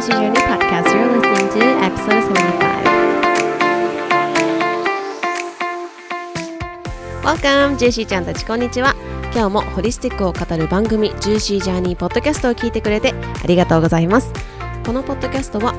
Juicy Journey Podcast. You're listening to episode 75. Welcome! ジェシーちゃんたちこんにちは。今日もホリスティックを語る番組 Juicy Journey Podcast を聞いてくれてありがとうございます。このポッドキャストは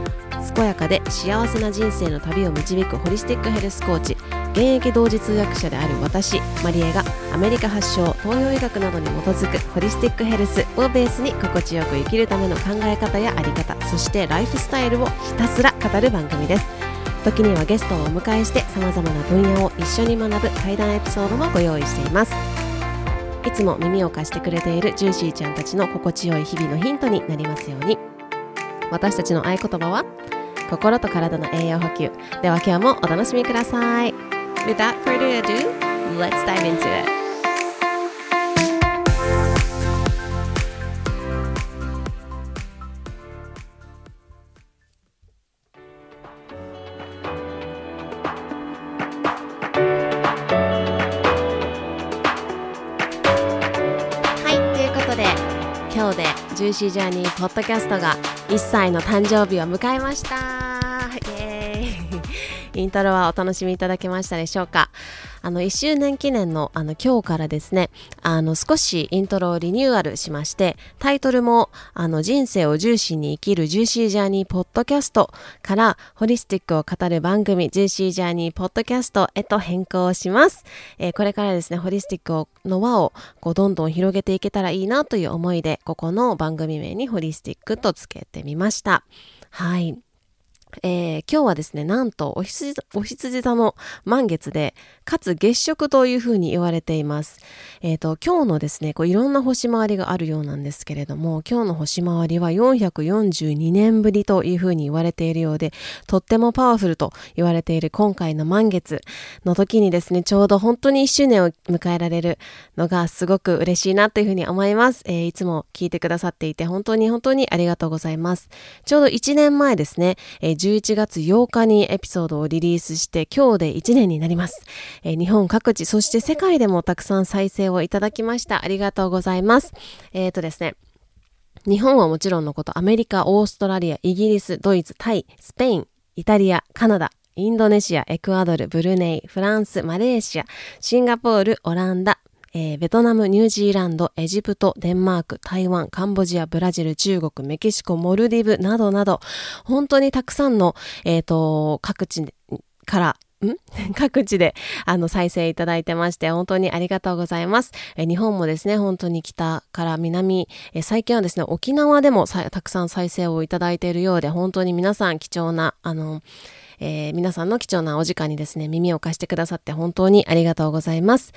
健やかで幸せな人生の旅を導くホリスティックヘルスコーチ現役同時通訳者である私マリエがアメリカ発祥東洋医学などに基づくホリスティックヘルスをベースに心地よく生きるための考え方やあり方そしてライフスタイルをひたすら語る番組です。時にはゲストをお迎えしてさまざまな分野を一緒に学ぶ対談エピソードもご用意しています。いつも耳を貸してくれているジューシーちゃんたちの心地よい日々のヒントになりますように。私たちの合言葉は心と体の栄養補給。では今日もお楽しみください。Without further ado, let's dive into it. シージャーニーポッドキャストが1歳の誕生日を迎えました。イントロはお楽しみいただけましたでしょうか？あの1周年記念のあの今日からですねあの少しイントロをリニューアルしましてタイトルもあの人生を重視に生きるジューシージャーニーポッドキャストからホリスティックを語る番組ジューシージャーニーポッドキャストへと変更します、えーこれからですねホリスティックの輪をこうどんどん広げていけたらいいなという思いでここの番組名にホリスティックとつけてみました。はい。えー今日はですね、なんとお羊お羊座の満月で、かつ月食というふうに言われています。えっ、と、今日のですね、こういろんな星回りがあるようなんですけれども、今日の星回りは442年ぶりというふうに言われているようで、とってもパワフルと言われている今回の満月の時にですね、ちょうど本当に1周年を迎えられるのがすごく嬉しいなというふうに思います。えーいつも聞いてくださっていて、本当に本当にありがとうございます。ちょうど1年前ですね、えー11月8日にエピソードをリリースして、今日で1年になります。えー日本各地、そして世界でもたくさん再生をいただきました。ありがとうございます。えっ、とですね、日本はもちろんのこと、アメリカ、オーストラリア、イギリス、ドイツ、タイ、スペイン、イタリア、カナダ、インドネシア、エクアドル、ブルネイ、フランス、マレーシア、シンガポール、オランダ、えーベトナム、ニュージーランド、エジプト、デンマーク、台湾、カンボジア、ブラジル、中国、メキシコ、モルディブなどなど、本当にたくさんの、えっ、と、各地から、ん？各地であの再生いただいてまして本当にありがとうございます。え日本もですね本当に北から南え最近はですね沖縄でもたくさん再生をいただいているようで本当に皆さん貴重なあのえー皆さんの貴重なお時間にですね、耳を貸してくださって本当にありがとうございます。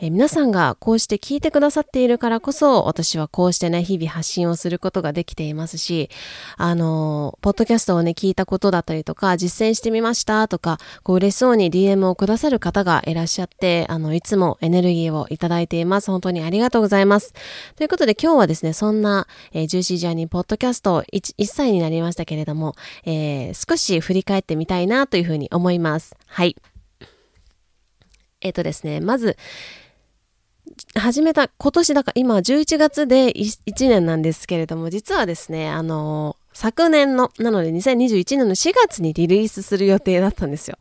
えー皆さんがこうして聞いてくださっているからこそ、私はこうしてね、日々発信をすることができていますし、あのーポッドキャストをね、聞いたことだったりとか、実践してみましたとか、こう嬉しそうに DM をくださる方がいらっしゃって、あの、いつもエネルギーをいただいています。本当にありがとうございます。ということで今日はですね、そんな、えージューシージャーニーポッドキャスト 1, 1歳になりましたけれども、えー少し振り返ってみたいなというふうに思います。はい。えっ、とですね、まず、始めた、今年だから今11月で1年なんですけれども、実はですね、あの昨年の、なので2021年の4月にリリースする予定だったんですよ。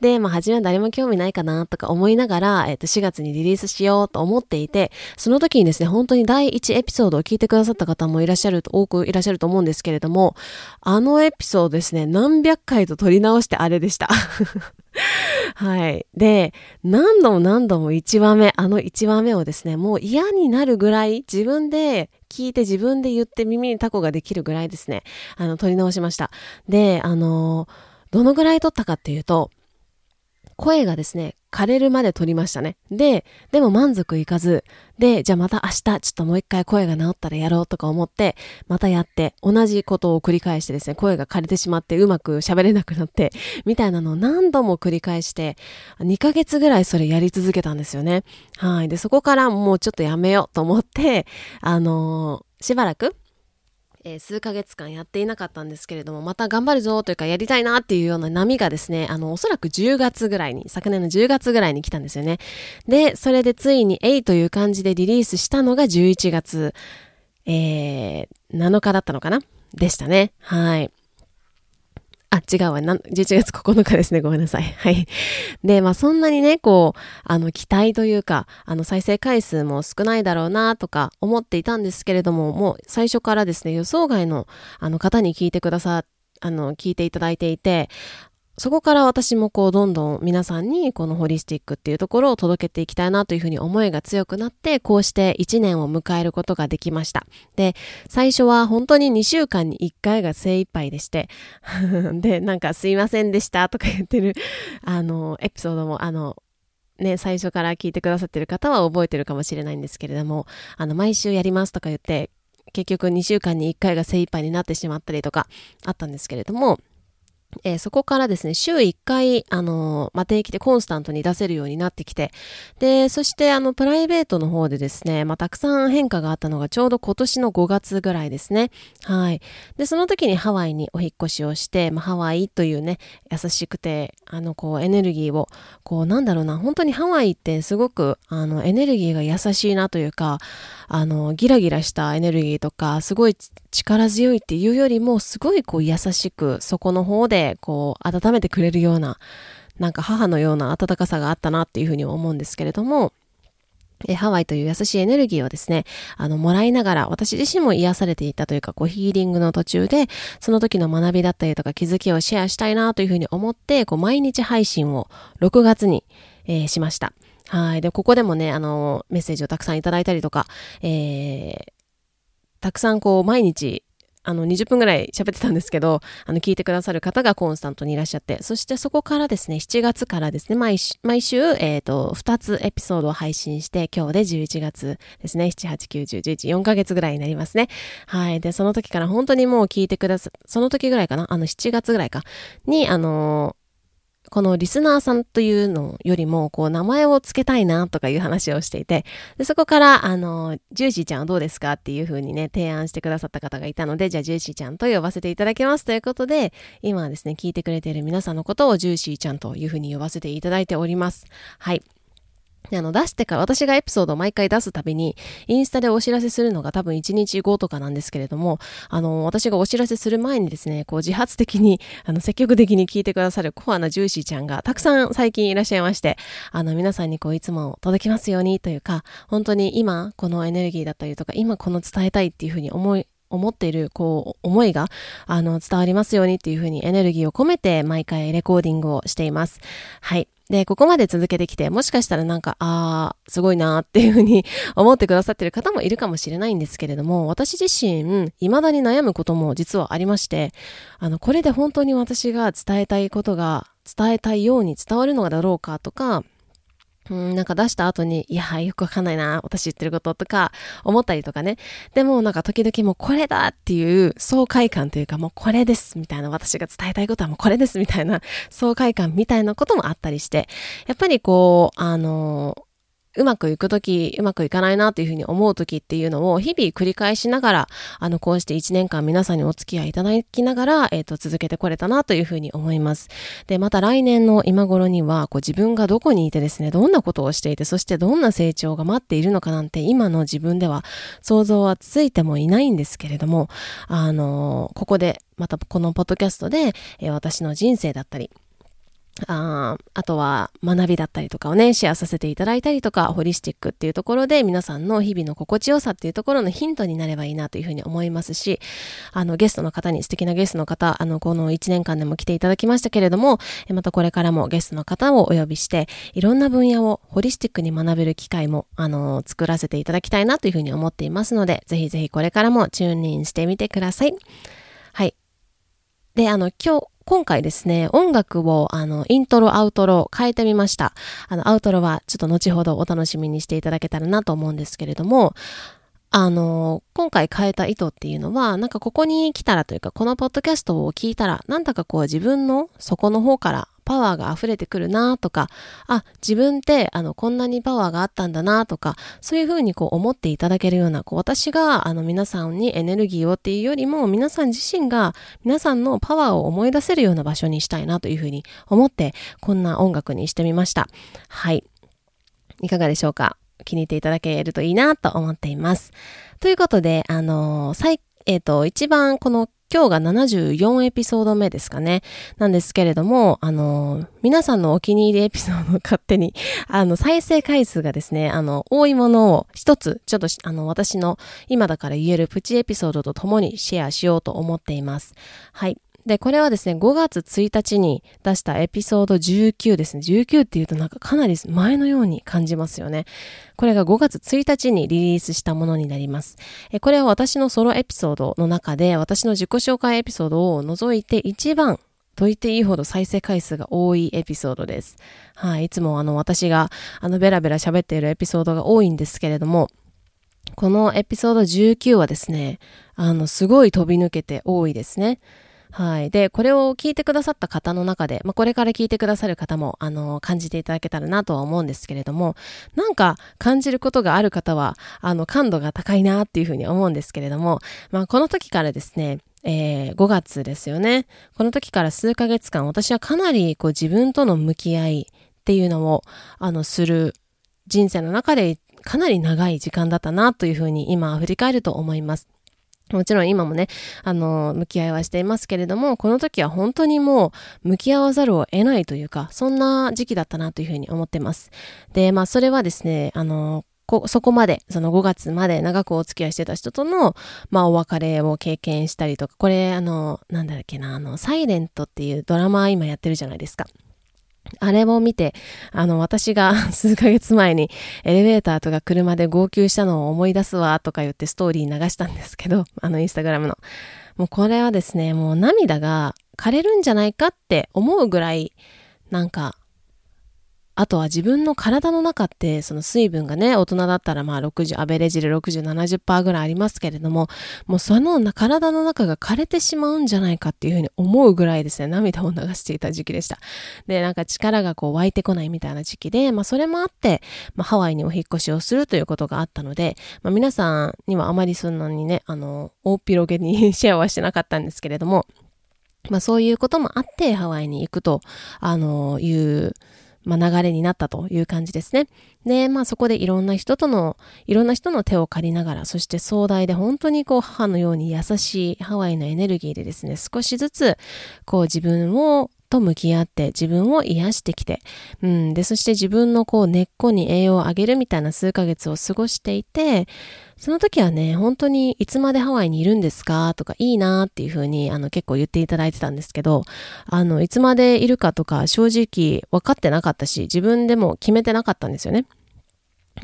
で、まあ、初めは誰も興味ないかなとか思いながら、えっ、と、4月にリリースしようと思っていて、その時にですね、本当に第1エピソードを聞いてくださった方もいらっしゃると、多くいらっしゃると思うんですけれども、あのエピソードですね、何百回と撮り直してあれでした。はい。で、何度も何度も1話目、あの1話目をですね、もう嫌になるぐらい自分で聞いて自分で言って耳にタコができるぐらいですね、あの、撮り直しました。で、あのどのぐらい撮ったかっていうと、声がですね、枯れるまで撮りましたね。で、でも満足いかず、で、じゃあまた明日、ちょっともう一回声が治ったらやろうとか思って、またやって、同じことを繰り返してですね、声が枯れてしまってうまく喋れなくなって、みたいなのを何度も繰り返して、2ヶ月ぐらいそれやり続けたんですよね。はい。で、そこからもうちょっとやめようと思って、あのーしばらく、え数ヶ月間やっていなかったんですけれども、また頑張るぞというかやりたいなっていうような波がですね、あの、おそらく10月ぐらいに、昨年の10月ぐらいに来たんですよね。で、それでついに、えいという感じでリリースしたのが11月、えー7日だったのかな？でしたね。はい。あ、違うわ。な11月9日ですね。ごめんなさい。はい。で、まあそんなにね、こう、あの、期待というか、あの、再生回数も少ないだろうなとか思っていたんですけれども、もう最初からですね、予想外の、あの、方に聞いてくださあの、聞いていただいていて、そこから私もこうどんどん皆さんにこのホリスティックっていうところを届けていきたいなというふうに思いが強くなってこうして1年を迎えることができました。で、最初は本当に2週間に1回が精一杯でして で、なんかすいませんでしたとか言ってる あのエピソードもあのね、最初から聞いてくださってる方は覚えてるかもしれないんですけれども、あの、毎週やりますとか言って、結局2週間に1回が精一杯になってしまったりとかあったんですけれども、えー、そこからですね、週1回、あのー、まあ、定期でコンスタントに出せるようになってきて、で、そして、あの、プライベートの方でですね、まあ、たくさん変化があったのがちょうど今年の5月ぐらいですね。はい。で、その時にハワイにお引越しをして、まあ、ハワイというね、優しくて、あの、こう、エネルギーを、こう、なんだろうな、本当にハワイってすごく、あの、エネルギーが優しいなというか、あの、ギラギラしたエネルギーとか、すごい力強いっていうよりも、すごいこう、優しく、そこの方で、で、こう、温めてくれるような、なんか母のような温かさがあったなっていうふうに思うんですけれども、えハワイという優しいエネルギーをですね、あの、もらいながら、私自身も癒されていたというか、こう、ヒーリングの途中で、その時の学びだったりとか気づきをシェアしたいなというふうに思って、こう、毎日配信を6月に、えー、しました。はい。で、ここでもね、あの、メッセージをたくさんいただいたりとか、えー、たくさんこう、毎日、あの、20分ぐらい喋ってたんですけど、あの、聞いてくださる方がコンスタントにいらっしゃって、そしてそこからですね、7月からですね、毎週毎週、えっ、ー、と、2つエピソードを配信して、今日で11月ですね、7、8、9、10、11、4ヶ月ぐらいになりますね。はい。で、その時から本当にもう聞いてくださ、その時ぐらいかな、あの、7月ぐらいか、に、あのこのリスナーさんというのよりも、こう、名前を付けたいなとかいう話をしていて、でそこから、あの、ジューシーちゃんはどうですかっていうふうにね、提案してくださった方がいたので、じゃあジューシーちゃんと呼ばせていただきますということで、今ですね、聞いてくれている皆さんのことをジューシーちゃんというふうに呼ばせていただいております。はい。で、あの、出してから、私がエピソードを毎回出すたびに、インスタでお知らせするのが多分1日後とかなんですけれども、あの、私がお知らせする前にですね、こう自発的に、あの、積極的に聞いてくださるコアなジューシーちゃんがたくさん最近いらっしゃいまして、あの、皆さんにこう、いつも届きますようにというか、本当に今、このエネルギーだったりとか、今この伝えたいっていうふうに思い、思っている、こう、思いが、あの、伝わりますようにっていうふうにエネルギーを込めて毎回レコーディングをしています。はい。で、ここまで続けてきて、もしかしたらなんか、あー、すごいなーっていうふうに 思ってくださってる方もいるかもしれないんですけれども、私自身、未だに悩むことも実はありまして、あの、これで本当に私が伝えたいことが、伝えたいように伝わるのだろうかとか、うん、なんか出した後に、いや、よくわかんないな、私言ってることとか、思ったりとかね。でもなんか時々もうこれだっていう爽快感というかもうこれですみたいな、私が伝えたいことはもうこれですみたいな爽快感みたいなこともあったりして、やっぱりこう、あのうまくいくとき、うまくいかないなっていうふうに思うときっていうのを日々繰り返しながら、あの、こうして1年間皆さんにお付き合いいただきながら、えっ、ー、と、続けてこれたなというふうに思います。で、また来年の今頃には、こう自分がどこにいてですね、どんなことをしていて、そしてどんな成長が待っているのかなんて、今の自分では想像はついてもいないんですけれども、あの、ここで、またこのポッドキャストで、えー、私の人生だったり、ああとは学びだったりとかをね、シェアさせていただいたりとか、ホリスティックっていうところで皆さんの日々の心地よさっていうところのヒントになればいいなというふうに思いますし、あの、ゲストの方に、素敵なゲストの方、あの、この1年間でも来ていただきましたけれども、またこれからもゲストの方をお呼びして、いろんな分野をホリスティックに学べる機会も、あの、作らせていただきたいなというふうに思っていますので、ぜひぜひこれからもチューンインしてみてください。はい。で、あの、今日、今回ですね、音楽を、あの、イントロ、アウトロ変えてみました。あの、アウトロはちょっと後ほどお楽しみにしていただけたらなと思うんですけれども、あの、今回変えた意図っていうのは、なんかここに来たらというか、このポッドキャストを聞いたら、なんだかこう自分の底の方からパワーが溢れてくるなとか、あ、自分ってあのこんなにパワーがあったんだなとか、そういうふうにこう思っていただけるような、こう私があの皆さんにエネルギーをっていうよりも、皆さん自身が皆さんのパワーを思い出せるような場所にしたいなというふうに思って、こんな音楽にしてみました。はい。いかがでしょうか気に入っていただけるといいなと思っています。ということで、あのー、最、えっ、ー、と、一番この今日が74エピソード目ですかね。なんですけれども、あの、皆さんのお気に入りエピソードを勝手に、あの、再生回数がですね、あの、多いものを一つ、ちょっと、あの、私の今だから言えるプチエピソードと共にシェアしようと思っています。はい。で、これはですね、5月1日に出したエピソード19ですね。19っていうとなんかかなり前のように感じますよね。これが5月1日にリリースしたものになります。えこれは私のソロエピソードの中で、私の自己紹介エピソードを除いて一番と言っていいほど再生回数が多いエピソードです。はい、いつもあの私があのベラベラ喋っているエピソードが多いんですけれども、このエピソード19はですね、あの、すごい飛び抜けて多いですね。はい。で、これを聞いてくださった方の中で、まあ、これから聞いてくださる方も、あの、感じていただけたらなとは思うんですけれども、なんか感じることがある方は、あの、感度が高いなっていうふうに思うんですけれども、まあ、この時からですね、えー、5月ですよね。この時から数ヶ月間、私はかなりこう自分との向き合いっていうのを、あの、する人生の中でかなり長い時間だったなというふうに今振り返ると思います。もちろん今もね、あの、向き合いはしていますけれども、この時は本当にもう向き合わざるを得ないというか、そんな時期だったなというふうに思ってます。で、まあそれはですね、あの、こ、そこまで、その5月まで長くお付き合いしてた人との、まあお別れを経験したりとか、これあの、なんだっけな、あの、サイレントっていうドラマ今やってるじゃないですか。あれも見て、あの、私が 数ヶ月前にエレベーターとか車で号泣したのを思い出すわとか言ってストーリー流したんですけど、あの、インスタグラムの。もうこれはですね、もう涙が枯れるんじゃないかって思うぐらい、なんか、あとは自分の体の中って、その水分がね、大人だったらまあ60、アベレージで60、70%ぐらいありますけれども、もうその体の中が枯れてしまうんじゃないかっていうふうに思うぐらいですね、涙を流していた時期でした。で、なんか力がこう湧いてこないみたいな時期で、まあそれもあって、まあハワイにお引越しをするということがあったので、まあ皆さんにはあまりそんなにね、あの、大広げにシェアはしてなかったんですけれども、まあそういうこともあってハワイに行くと、あの、いう、まあ、流れになったという感じですね。で、まあそこでいろんな人との、いろんな人の手を借りながら、そして壮大で本当にこう母のように優しいハワイのエネルギーでですね、少しずつこう自分をと向き合って自分を癒してきて、うん、で、そして自分のこう根っこに栄養をあげるみたいな数ヶ月を過ごしていて、その時はね、本当にいつまでハワイにいるんですか？とかいいなっていう風にあの結構言っていただいてたんですけど、あの、いつまでいるか？とか正直分かってなかったし、自分でも決めてなかったんですよね。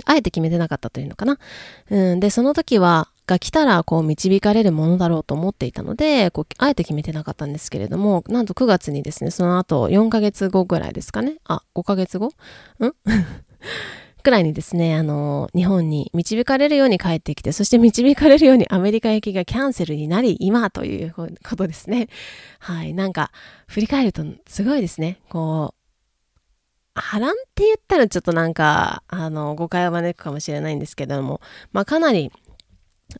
あえて決めてなかったというのかな。うん、で、その時は、が来たらこう導かれるものだろうと思っていたので、こう、あえて決めてなかったんですけれども、なんと9月にですね、その後4ヶ月後ぐらいですかね。あ、5ヶ月後？ん？くらいにですね、あの、日本に導かれるように帰ってきて、そして導かれるようにアメリカ行きがキャンセルになり、今ということですね。はい。なんか、振り返るとすごいですね。こう、波乱って言ったらちょっとなんか、あの、誤解を招くかもしれないんですけども、まあかなり、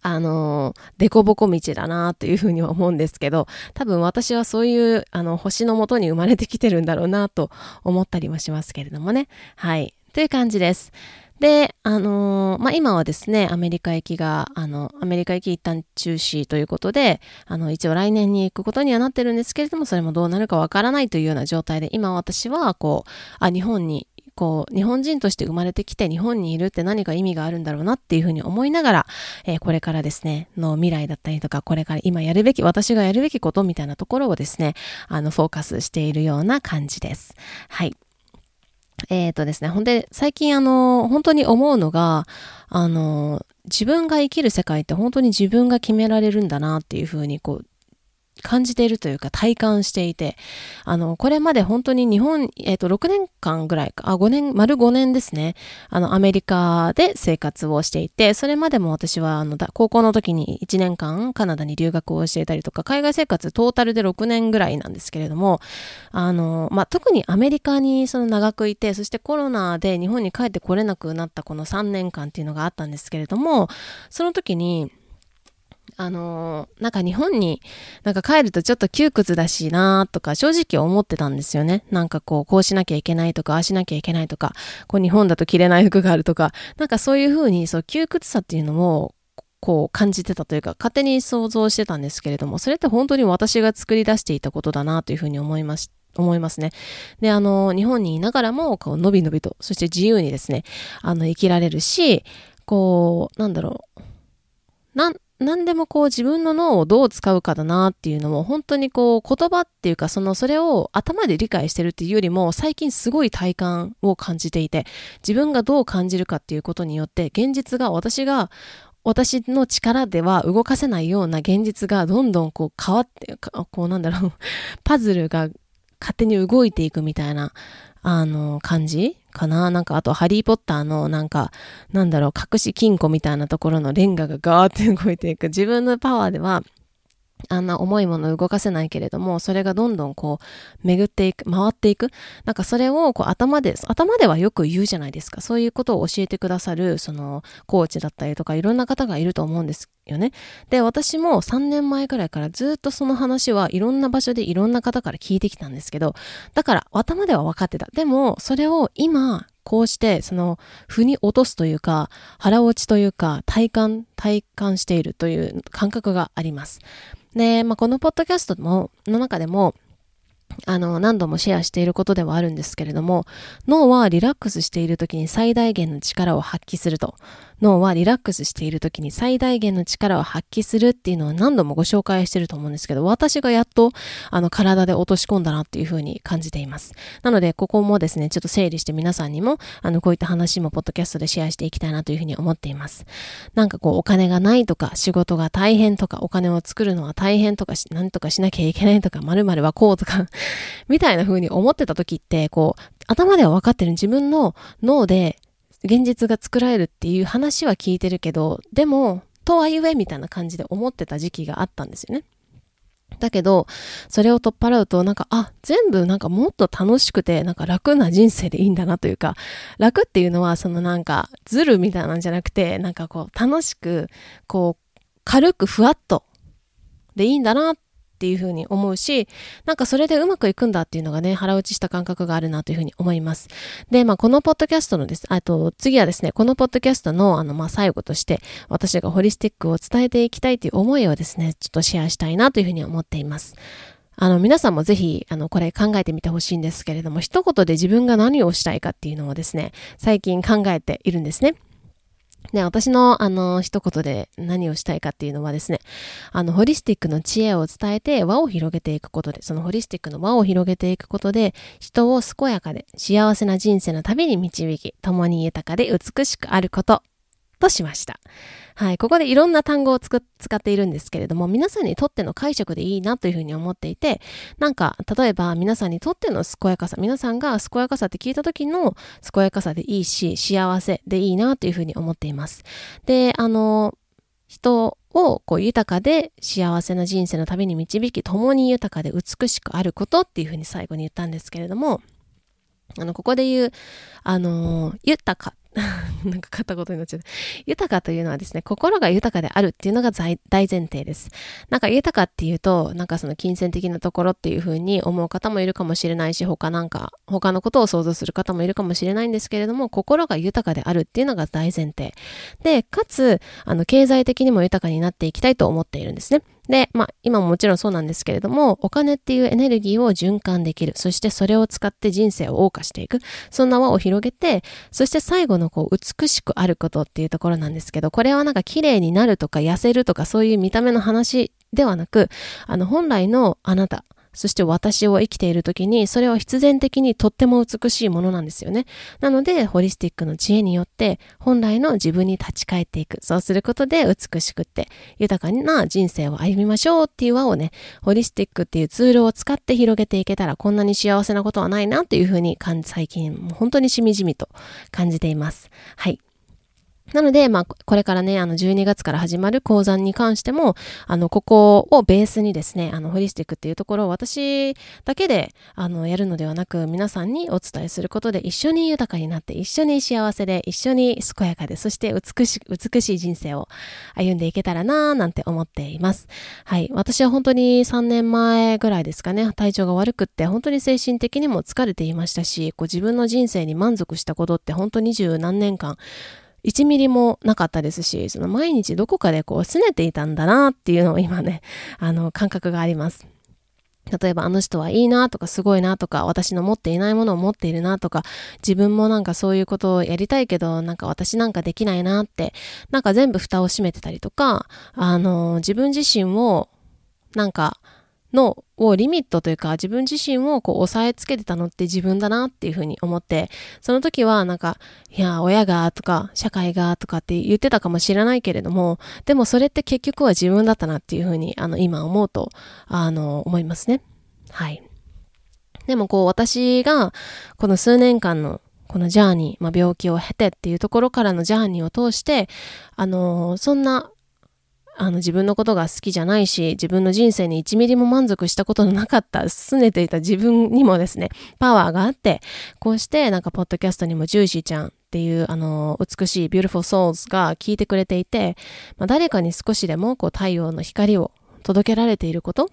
あの、凸凹道だなというふうには思うんですけど、多分私はそういう、あの、星のもとに生まれてきてるんだろうなと思ったりもしますけれどもね。はい。という感じです。で、あのー、まあ、今はですね、アメリカ行きが、あの、アメリカ行き一旦中止ということで、あの、一応来年に行くことにはなってるんですけれども、それもどうなるかわからないというような状態で、今私は、こう、あ、日本にこう、日本人として生まれてきて日本にいるって何か意味があるんだろうなっていうふうに思いながら、えー、これからですね、の未来だったりとか、これから今やるべき、私がやるべきことみたいなところをですね、あの、フォーカスしているような感じです。はい。えっ、ー、とですね、ほんで、最近あの、本当に思うのが、あの、自分が生きる世界って本当に自分が決められるんだなっていうふうに、こう、感じているというか体感していて、あの、これまで本当に日本、えっ、ー、と、6年間ぐらいか、あ、5年、丸5年ですね。あの、アメリカで生活をしていて、それまでも私は、あの、高校の時に1年間カナダに留学をしていたりとか、海外生活トータルで6年ぐらいなんですけれども、あの、まあ、特にアメリカにその長くいて、そしてコロナで日本に帰ってこれなくなったこの3年間っていうのがあったんですけれども、その時に、あのー、なんか日本になんか帰るとちょっと窮屈だしなとか正直思ってたんですよね。なんかこう、こうしなきゃいけないとか、ああしなきゃいけないとか、こう日本だと着れない服があるとか、なんかそういうふうにそう窮屈さっていうのも、こう感じてたというか、勝手に想像してたんですけれども、それって本当に私が作り出していたことだなというふうに思いまし。思いますね。で、あの、日本にいながらも、こう、のびのびと、そして自由にですね、あの、生きられるし、こう、なんだろう。なん、何でもこう自分の脳をどう使うかだなっていうのも本当にこう言葉っていうかそのそれを頭で理解してるっていうよりも最近すごい体感を感じていて自分がどう感じるかっていうことによって現実が私が私の力では動かせないような現実がどんどんこう変わって、こうなんだろう、パズルが勝手に動いていくみたいな、あの、感じかな？なんか、あと、ハリーポッターの、なんか、なんだろう、隠し金庫みたいなところのレンガがガーって動いていく。自分のパワーでは、あんな重いもの動かせないけれども、それがどんどんこう、巡っていく、回っていく。なんかそれをこう頭で、頭ではよく言うじゃないですか。そういうことを教えてくださる、その、コーチだったりとか、いろんな方がいると思うんですよね。で、私も3年前くらいからずっとその話はいろんな場所でいろんな方から聞いてきたんですけど、だから頭では分かってた。でも、それを今、こうして、その、腑に落とすというか、腹落ちというか、体感、体感しているという感覚があります。で、まあ、このポッドキャストも、の中でも、あの、何度もシェアしていることではあるんですけれども、脳はリラックスしている時に最大限の力を発揮すると。脳はリラックスしている時に最大限の力を発揮するっていうのは何度もご紹介してると思うんですけど、私がやっと、あの、体で落とし込んだなっていうふうに感じています。なので、ここもですね、ちょっと整理して皆さんにも、あの、こういった話もポッドキャストでシェアしていきたいなというふうに思っています。なんかこう、お金がないとか、仕事が大変とか、お金を作るのは大変とか、なんとかしなきゃいけないとか、〇〇はこうとか みたいな風に思ってた時って、こう、頭では分かってる自分の脳で現実が作られるっていう話は聞いてるけど、でも、とはいえみたいな感じで思ってた時期があったんですよね。だけど、それを取っ払うと、なんか、あ、全部なんかもっと楽しくて、なんか楽な人生でいいんだなというか、楽っていうのは、そのなんか、ズルみたいなんじゃなくて、なんかこう、楽しく、こう、軽くふわっとでいいんだなっっていうふうに思うし、なんかそれでうまくいくんだっていうのがね、腹落ちした感覚があるなというふうに思います。で、まあこのポッドキャストのです、あと次はですね、このポッドキャストのあの、まあ最後として、私がホリスティックを伝えていきたいという思いをですね、ちょっとシェアしたいなというふうに思っています。あの、皆さんもぜひ、あの、これ考えてみてほしいんですけれども、一言で自分が何をしたいかっていうのをですね、最近考えているんですね。ね、私の、あの、一言で何をしたいかっていうのはですね、あの、ホリスティックの知恵を伝えて輪を広げていくことで、そのホリスティックの輪を広げていくことで、人を健やかで幸せな人生の旅に導き、共に豊かで美しくあること。としました。はい。ここでいろんな単語を使っているんですけれども、皆さんにとっての解釈でいいなというふうに思っていて、なんか、例えば皆さんにとっての健やかさ、皆さんが健やかさって聞いた時の健やかさでいいし、幸せでいいなというふうに思っています。で、あの、人をこう豊かで幸せな人生の旅に導き、共に豊かで美しくあることっていうふうに最後に言ったんですけれども、あの、ここで言う、あの、豊か なんか片言になっちゃう。豊かというのはですね、心が豊かであるっていうのが大前提です。なんか豊かっていうと、なんかその金銭的なところっていう風に思う方もいるかもしれないし、他なんか、他のことを想像する方もいるかもしれないんですけれども、心が豊かであるっていうのが大前提。で、かつ、あの、経済的にも豊かになっていきたいと思っているんですね。で、まあ、今ももちろんそうなんですけれども、お金っていうエネルギーを循環できる。そしてそれを使って人生を謳歌していく。そんな輪を広げて、そして最後ののこう、美しくあることっていうところなんですけど、これはなんか綺麗になるとか痩せるとかそういう見た目の話ではなく、あの、本来のあなた、そして私を生きている時に、それは必然的にとっても美しいものなんですよね。なので、ホリスティックの知恵によって、本来の自分に立ち返っていく。そうすることで美しくって、豊かな人生を歩みましょうっていう輪をね、ホリスティックっていうツールを使って広げていけたら、こんなに幸せなことはないなっていうふうに最近、本当にしみじみと感じています。はい。なので、まあ、これからね、あの、12月から始まる講座に関しても、あの、ここをベースにですね、あの、ホリスティックっていうところを私だけで、あの、やるのではなく、皆さんにお伝えすることで、一緒に豊かになって、一緒に幸せで、一緒に健やかで、そして美し、美しい人生を歩んでいけたらなぁ、なんて思っています。はい。私は本当に3年前ぐらいですかね、体調が悪くって、本当に精神的にも疲れていましたし、こう自分の人生に満足したことって本当二十何年間、1ミリもなかったですし、その毎日どこかでこう拗ねていたんだなっていうのを今ね、あの感覚があります。例えばあの人はいいなとかすごいなとか私の持っていないものを持っているなとか自分もなんかそういうことをやりたいけどなんか私なんかできないなってなんか全部蓋を閉めてたりとかあの自分自身をなんかのをリミットというか自分自身をこう押さえつけてたのって自分だなっていうふうに思ってその時はなんかいや親がとか社会がとかって言ってたかもしれないけれどもでもそれって結局は自分だったなっていうふうにあの今思うとあの思いますね。はい。でもこう私がこの数年間のこのジャーニー、まあ、病気を経てっていうところからのジャーニーを通して、あのそんなあの自分のことが好きじゃないし、自分の人生に1ミリも満足したことのなかった、拗ねていた自分にもですね、パワーがあって、こうしてなんかポッドキャストにもジューシーちゃんっていうあの美しい Beautiful Souls が聞いてくれていて、まあ、誰かに少しでもこう太陽の光を届けられていること。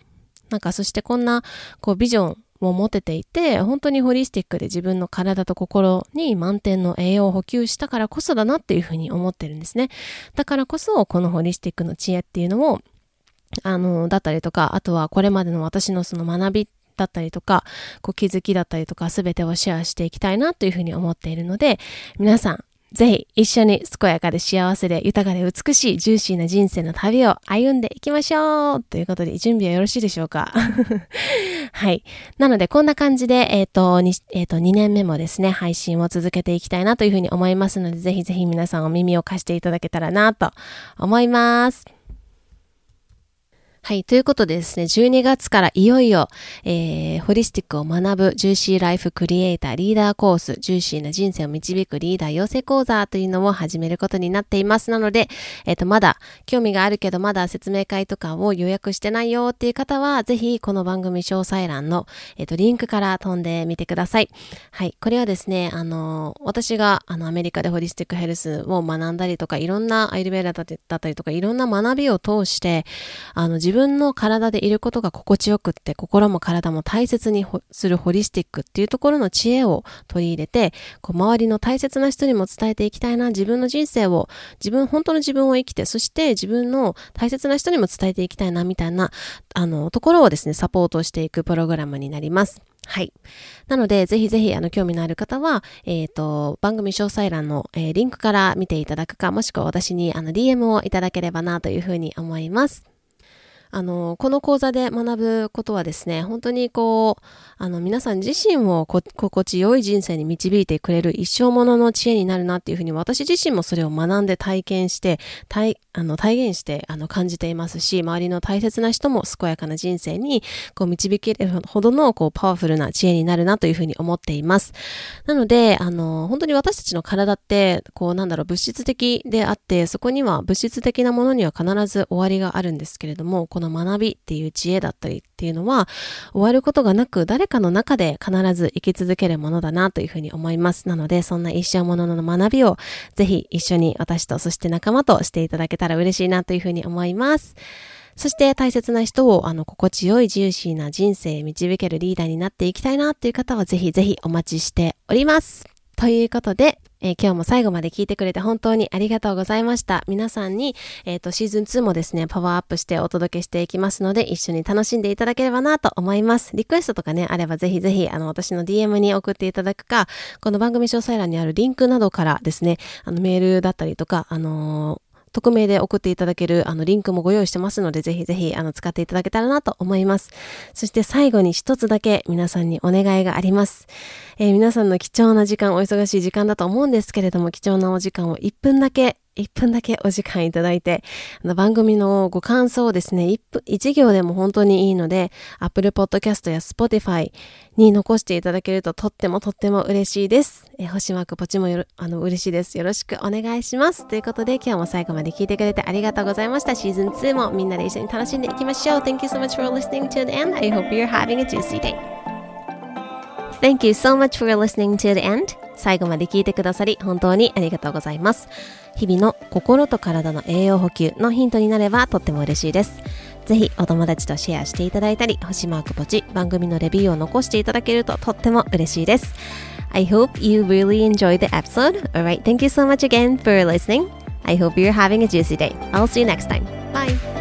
なんかそしてこんなこうビジョンを持てていて、本当にホリスティックで自分の体と心に満点の栄養を補給したからこそだなっていうふうに思ってるんですね。だからこそ、このホリスティックの知恵っていうのを、あの、だったりとか、あとはこれまでの私のその学びだったりとか、こう気づきだったりとか、すべてをシェアしていきたいなというふうに思っているので、皆さん、ぜひ一緒に健やかで幸せで豊かで美しいジューシーな人生の旅を歩んでいきましょうということで準備はよろしいでしょうか？はい。なのでこんな感じで、えっ、ー、と、えっ、ー、と、2年目もですね、配信を続けていきたいなというふうに思いますので、ぜひぜひ皆さんお耳を貸していただけたらなと思います。はい。ということでですね、12月からいよいよ、えー、ホリスティックを学ぶジューシーライフクリエイターリーダーコース、ジューシーな人生を導くリーダー養成講座というのを始めることになっています。なので、えっ、ー、と、まだ興味があるけど、まだ説明会とかを予約してないよっていう方は、ぜひこの番組詳細欄の、えっ、ー、と、リンクから飛んでみてください。はい。これはですね、あの、私が、あの、アメリカでホリスティックヘルスを学んだりとか、いろんなアイルベーラだったりとか、いろんな学びを通して、あの、自自分の体でいることが心地よくって、心も体も大切にするホリスティックっていうところの知恵を取り入れて、こう周りの大切な人にも伝えていきたいな、自分の人生を、自分、本当の自分を生きて、そして自分の大切な人にも伝えていきたいな、みたいな、あの、ところをですね、サポートしていくプログラムになります。はい。なので、ぜひぜひ、あの、興味のある方は、えっ、ー、と、番組詳細欄の、えー、リンクから見ていただくか、もしくは私に、あの、DM をいただければな、というふうに思います。あの、この講座で学ぶことはですね、本当にこう、あの、皆さん自身を心地よい人生に導いてくれる一生ものの知恵になるなっていうふうに、私自身もそれを学んで体験して、体、あの、体現して、あの、感じていますし、周りの大切な人も健やかな人生に、こう、導けるほどの、こう、パワフルな知恵になるなというふうに思っています。なので、あの、本当に私たちの体って、こう、なんだろう、物質的であって、そこには物質的なものには必ず終わりがあるんですけれども、この学びっていう知恵だったりっていうのは終わることがなく誰かの中で必ず生き続けるものだなというふうに思います。なのでそんな一生ものの学びをぜひ一緒に私とそして仲間としていただけたら嬉しいなというふうに思います。そして大切な人をあの心地よいジューシーな人生へ導けるリーダーになっていきたいなっていう方はぜひぜひお待ちしております。ということで、えー、今日も最後まで聞いてくれて本当にありがとうございました。皆さんに、えっ、ー、と、シーズン2もですね、パワーアップしてお届けしていきますので、一緒に楽しんでいただければなと思います。リクエストとかね、あればぜひぜひ、あの、私の DM に送っていただくか、この番組詳細欄にあるリンクなどからですね、あの、メールだったりとか、あのー匿名で送っていただけるあのリンクもご用意してますので、ぜひぜひあの使っていただけたらなと思います。そして最後に一つだけ皆さんにお願いがあります。えー、皆さんの貴重な時間、お忙しい時間だと思うんですけれども、貴重なお時間を1分だけ1分だけお時間いただいて、あの番組のご感想をですね、1, 分1行でも本当にいいので、Apple Podcast や Spotify に残していただけるととってもとっても嬉しいです。え星マークポチもよあの嬉しいです。よろしくお願いします。ということで今日も最後まで聞いてくれてありがとうございました。シーズン2もみんなで一緒に楽しんでいきましょう。Thank you so much for listening to the end. I hope you're having a juicy day. Thank you so much for listening to the end. 最後まで聞いてくださり本当にありがとうございます。日々の心と体の栄養補給のヒントになればとっても嬉しいです。ぜひお友達とシェアしていただいたり、星マークポチ、番組のレビューを残していただけるととっても嬉しいです。I hope you really enjoyed the episode. Alright, thank you so much again for listening. I hope you're having a juicy day. I'll see you next time. Bye.